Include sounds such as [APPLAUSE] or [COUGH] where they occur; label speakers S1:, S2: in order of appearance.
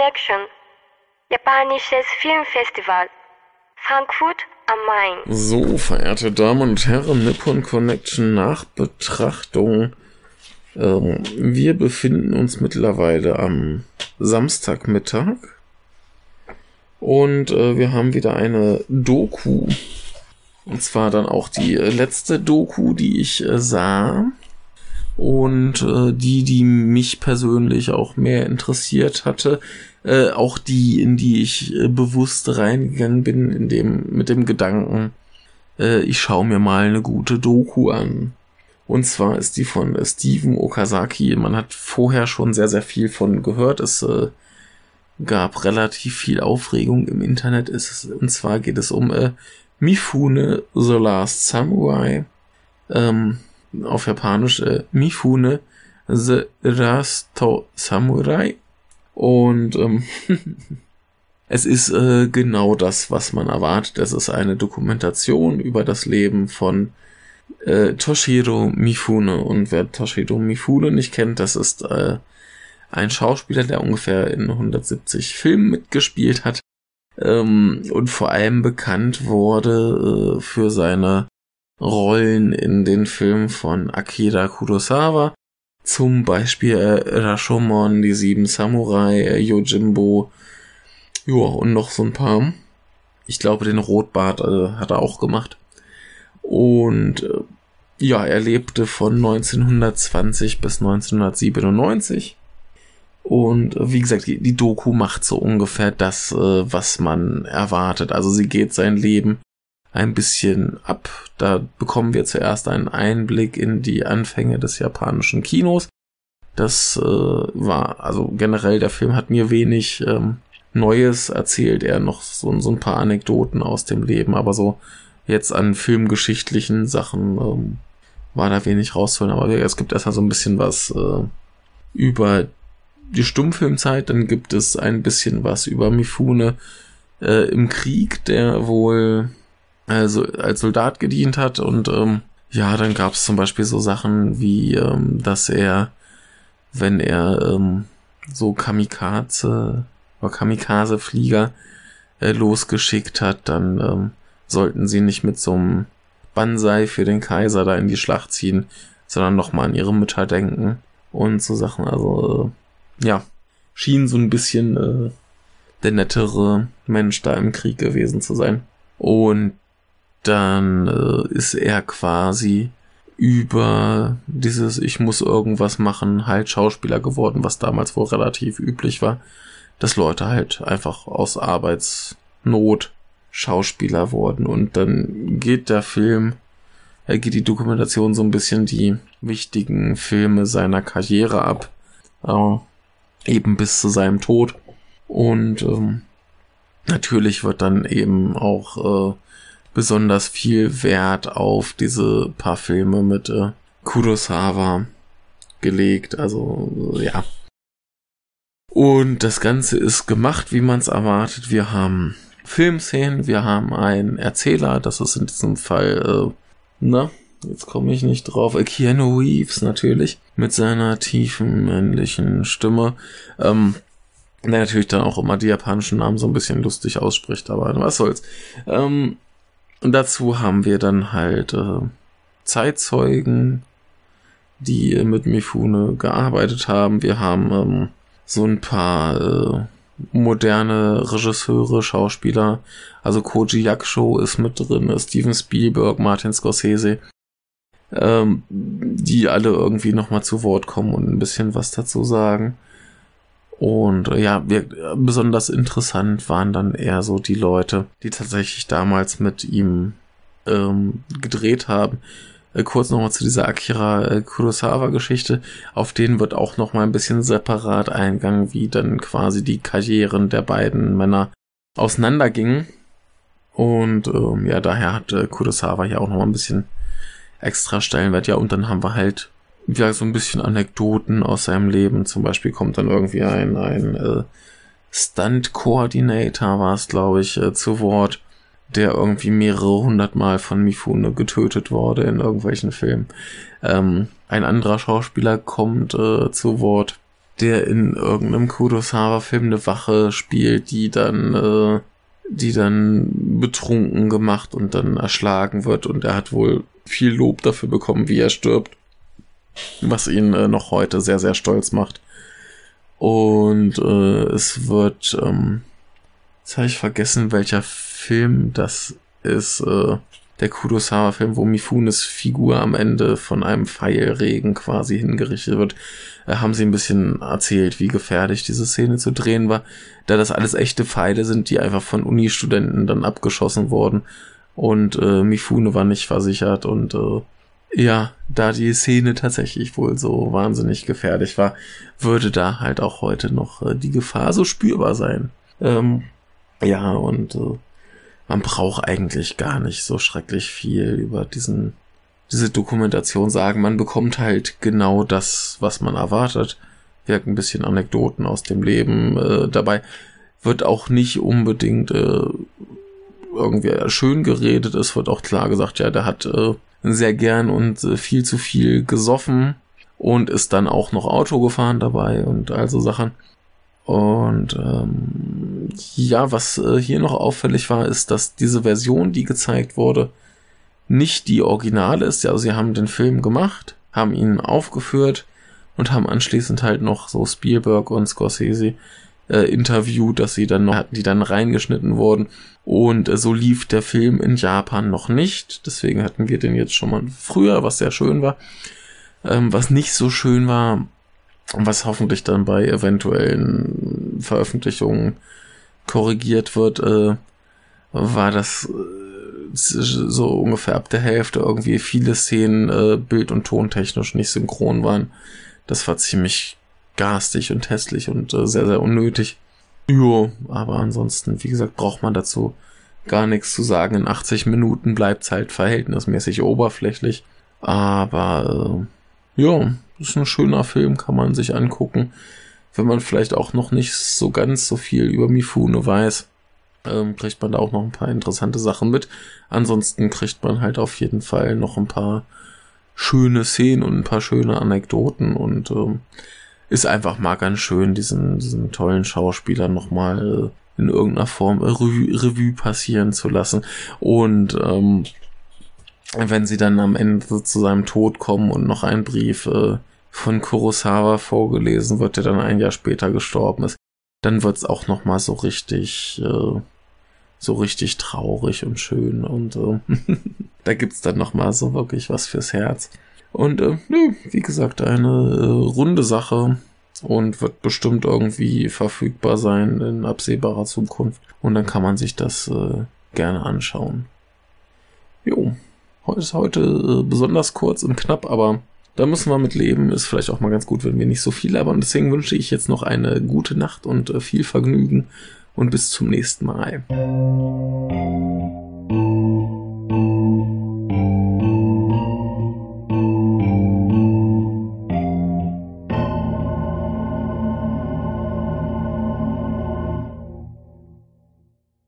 S1: Connection, japanisches Filmfestival, Frankfurt am Main.
S2: So, verehrte Damen und Herren, Nippon Connection Nachbetrachtung. Ähm, wir befinden uns mittlerweile am Samstagmittag. Und äh, wir haben wieder eine Doku. Und zwar dann auch die äh, letzte Doku, die ich äh, sah. Und äh, die, die mich persönlich auch mehr interessiert hatte. Äh, auch die, in die ich äh, bewusst reingegangen bin, in dem, mit dem Gedanken, äh, ich schaue mir mal eine gute Doku an. Und zwar ist die von äh, Steven Okazaki. Man hat vorher schon sehr, sehr viel von gehört. Es äh, gab relativ viel Aufregung im Internet. Es, und zwar geht es um äh, Mifune The Last Samurai. Ähm, auf Japanisch äh, Mifune The Last Samurai. Und ähm, [LAUGHS] es ist äh, genau das, was man erwartet. Es ist eine Dokumentation über das Leben von äh, Toshiro Mifune. Und wer Toshiro Mifune nicht kennt, das ist äh, ein Schauspieler, der ungefähr in 170 Filmen mitgespielt hat ähm, und vor allem bekannt wurde äh, für seine Rollen in den Filmen von Akira Kurosawa, zum Beispiel äh, Rashomon, die sieben Samurai, äh, Yojimbo, ja, und noch so ein paar. Ich glaube, den Rotbart äh, hat er auch gemacht. Und äh, ja, er lebte von 1920 bis 1997. Und äh, wie gesagt, die, die Doku macht so ungefähr das, äh, was man erwartet. Also sie geht sein Leben ein bisschen ab. Da bekommen wir zuerst einen Einblick in die Anfänge des japanischen Kinos. Das äh, war, also generell, der Film hat mir wenig ähm, Neues erzählt, er noch so, so ein paar Anekdoten aus dem Leben, aber so jetzt an filmgeschichtlichen Sachen ähm, war da wenig rauszuholen. Aber es gibt erstmal so ein bisschen was äh, über die Stummfilmzeit, dann gibt es ein bisschen was über Mifune äh, im Krieg, der wohl also als Soldat gedient hat und ähm, ja, dann gab es zum Beispiel so Sachen wie, ähm, dass er, wenn er ähm, so Kamikaze oder Kamikaze-Flieger äh, losgeschickt hat, dann ähm, sollten sie nicht mit so einem Banzai für den Kaiser da in die Schlacht ziehen, sondern nochmal an ihre Mütter denken und so Sachen. Also äh, ja, schien so ein bisschen äh, der nettere Mensch da im Krieg gewesen zu sein. Und dann äh, ist er quasi über dieses Ich muss irgendwas machen halt Schauspieler geworden, was damals wohl relativ üblich war, dass Leute halt einfach aus Arbeitsnot Schauspieler wurden. Und dann geht der Film, er geht die Dokumentation so ein bisschen die wichtigen Filme seiner Karriere ab, äh, eben bis zu seinem Tod. Und ähm, natürlich wird dann eben auch äh, besonders viel Wert auf diese paar Filme mit äh, Kurosawa gelegt. Also ja. Und das Ganze ist gemacht, wie man es erwartet. Wir haben Filmszenen, wir haben einen Erzähler, das ist in diesem Fall, äh, na, jetzt komme ich nicht drauf, äh, Keanu Reeves natürlich, mit seiner tiefen männlichen Stimme. Ähm, der natürlich dann auch immer die japanischen Namen so ein bisschen lustig ausspricht, aber was soll's. Ähm, und dazu haben wir dann halt äh, Zeitzeugen, die mit Mifune gearbeitet haben. Wir haben ähm, so ein paar äh, moderne Regisseure, Schauspieler. Also Koji Yakusho ist mit drin, Steven Spielberg, Martin Scorsese, ähm, die alle irgendwie nochmal zu Wort kommen und ein bisschen was dazu sagen. Und äh, ja, wir, besonders interessant waren dann eher so die Leute, die tatsächlich damals mit ihm ähm, gedreht haben. Äh, kurz nochmal zu dieser Akira äh, Kurosawa-Geschichte. Auf den wird auch nochmal ein bisschen separat eingegangen, wie dann quasi die Karrieren der beiden Männer auseinandergingen. Und ähm, ja, daher hat äh, Kurosawa ja auch nochmal ein bisschen extra Stellenwert. Ja, und dann haben wir halt ja, so ein bisschen Anekdoten aus seinem Leben. Zum Beispiel kommt dann irgendwie ein, ein äh, Stunt-Coordinator, war es, glaube ich, äh, zu Wort, der irgendwie mehrere hundert Mal von Mifune getötet wurde in irgendwelchen Filmen. Ähm, ein anderer Schauspieler kommt äh, zu Wort, der in irgendeinem Kurosawa-Film eine Wache spielt, die dann, äh, die dann betrunken gemacht und dann erschlagen wird und er hat wohl viel Lob dafür bekommen, wie er stirbt, was ihn äh, noch heute sehr, sehr stolz macht. Und äh, es wird, ähm, jetzt habe ich vergessen, welcher Film das ist, äh, der Kurosawa-Film, wo Mifunes Figur am Ende von einem Pfeilregen quasi hingerichtet wird, äh, haben sie ein bisschen erzählt, wie gefährlich diese Szene zu drehen war, da das alles echte Pfeile sind, die einfach von Uni-Studenten dann abgeschossen wurden. Und äh, Mifune war nicht versichert und äh, ja, da die Szene tatsächlich wohl so wahnsinnig gefährlich war, würde da halt auch heute noch äh, die Gefahr so spürbar sein. Ähm, ja, und äh, man braucht eigentlich gar nicht so schrecklich viel über diesen diese Dokumentation sagen. Man bekommt halt genau das, was man erwartet. Wirkt ein bisschen Anekdoten aus dem Leben äh, dabei. Wird auch nicht unbedingt äh, irgendwie schön geredet. Es wird auch klar gesagt, ja, der hat äh, sehr gern und äh, viel zu viel gesoffen und ist dann auch noch Auto gefahren dabei und also Sachen. Und ähm, ja, was äh, hier noch auffällig war, ist, dass diese Version, die gezeigt wurde, nicht die Originale ist. Also sie haben den Film gemacht, haben ihn aufgeführt und haben anschließend halt noch so Spielberg und Scorsese äh, interviewt, dass sie dann noch hatten, die dann reingeschnitten wurden. Und äh, so lief der Film in Japan noch nicht. Deswegen hatten wir den jetzt schon mal früher, was sehr schön war. Ähm, was nicht so schön war, was hoffentlich dann bei eventuellen Veröffentlichungen korrigiert wird, äh, war das äh, so ungefähr ab der Hälfte irgendwie viele Szenen äh, bild- und tontechnisch nicht synchron waren. Das war ziemlich garstig und hässlich und äh, sehr, sehr unnötig. Jo, aber ansonsten, wie gesagt, braucht man dazu gar nichts zu sagen. In 80 Minuten bleibt's halt verhältnismäßig oberflächlich. Aber äh, ja, ist ein schöner Film, kann man sich angucken. Wenn man vielleicht auch noch nicht so ganz so viel über Mifune weiß, ähm, kriegt man da auch noch ein paar interessante Sachen mit. Ansonsten kriegt man halt auf jeden Fall noch ein paar schöne Szenen und ein paar schöne Anekdoten und ähm, ist einfach mal ganz schön, diesen, diesen tollen Schauspieler nochmal in irgendeiner Form Revue, Revue passieren zu lassen. Und ähm, wenn sie dann am Ende zu seinem Tod kommen und noch ein Brief äh, von Kurosawa vorgelesen wird, der dann ein Jahr später gestorben ist, dann wird's auch noch mal so richtig, äh, so richtig traurig und schön und äh, [LAUGHS] da gibt's dann noch mal so wirklich was fürs Herz. Und äh, nö, wie gesagt, eine äh, runde Sache und wird bestimmt irgendwie verfügbar sein in absehbarer Zukunft. Und dann kann man sich das äh, gerne anschauen. Jo, heute ist heute äh, besonders kurz und knapp, aber da müssen wir mit leben. Ist vielleicht auch mal ganz gut, wenn wir nicht so viel labern. Deswegen wünsche ich jetzt noch eine gute Nacht und äh, viel Vergnügen und bis zum nächsten Mal.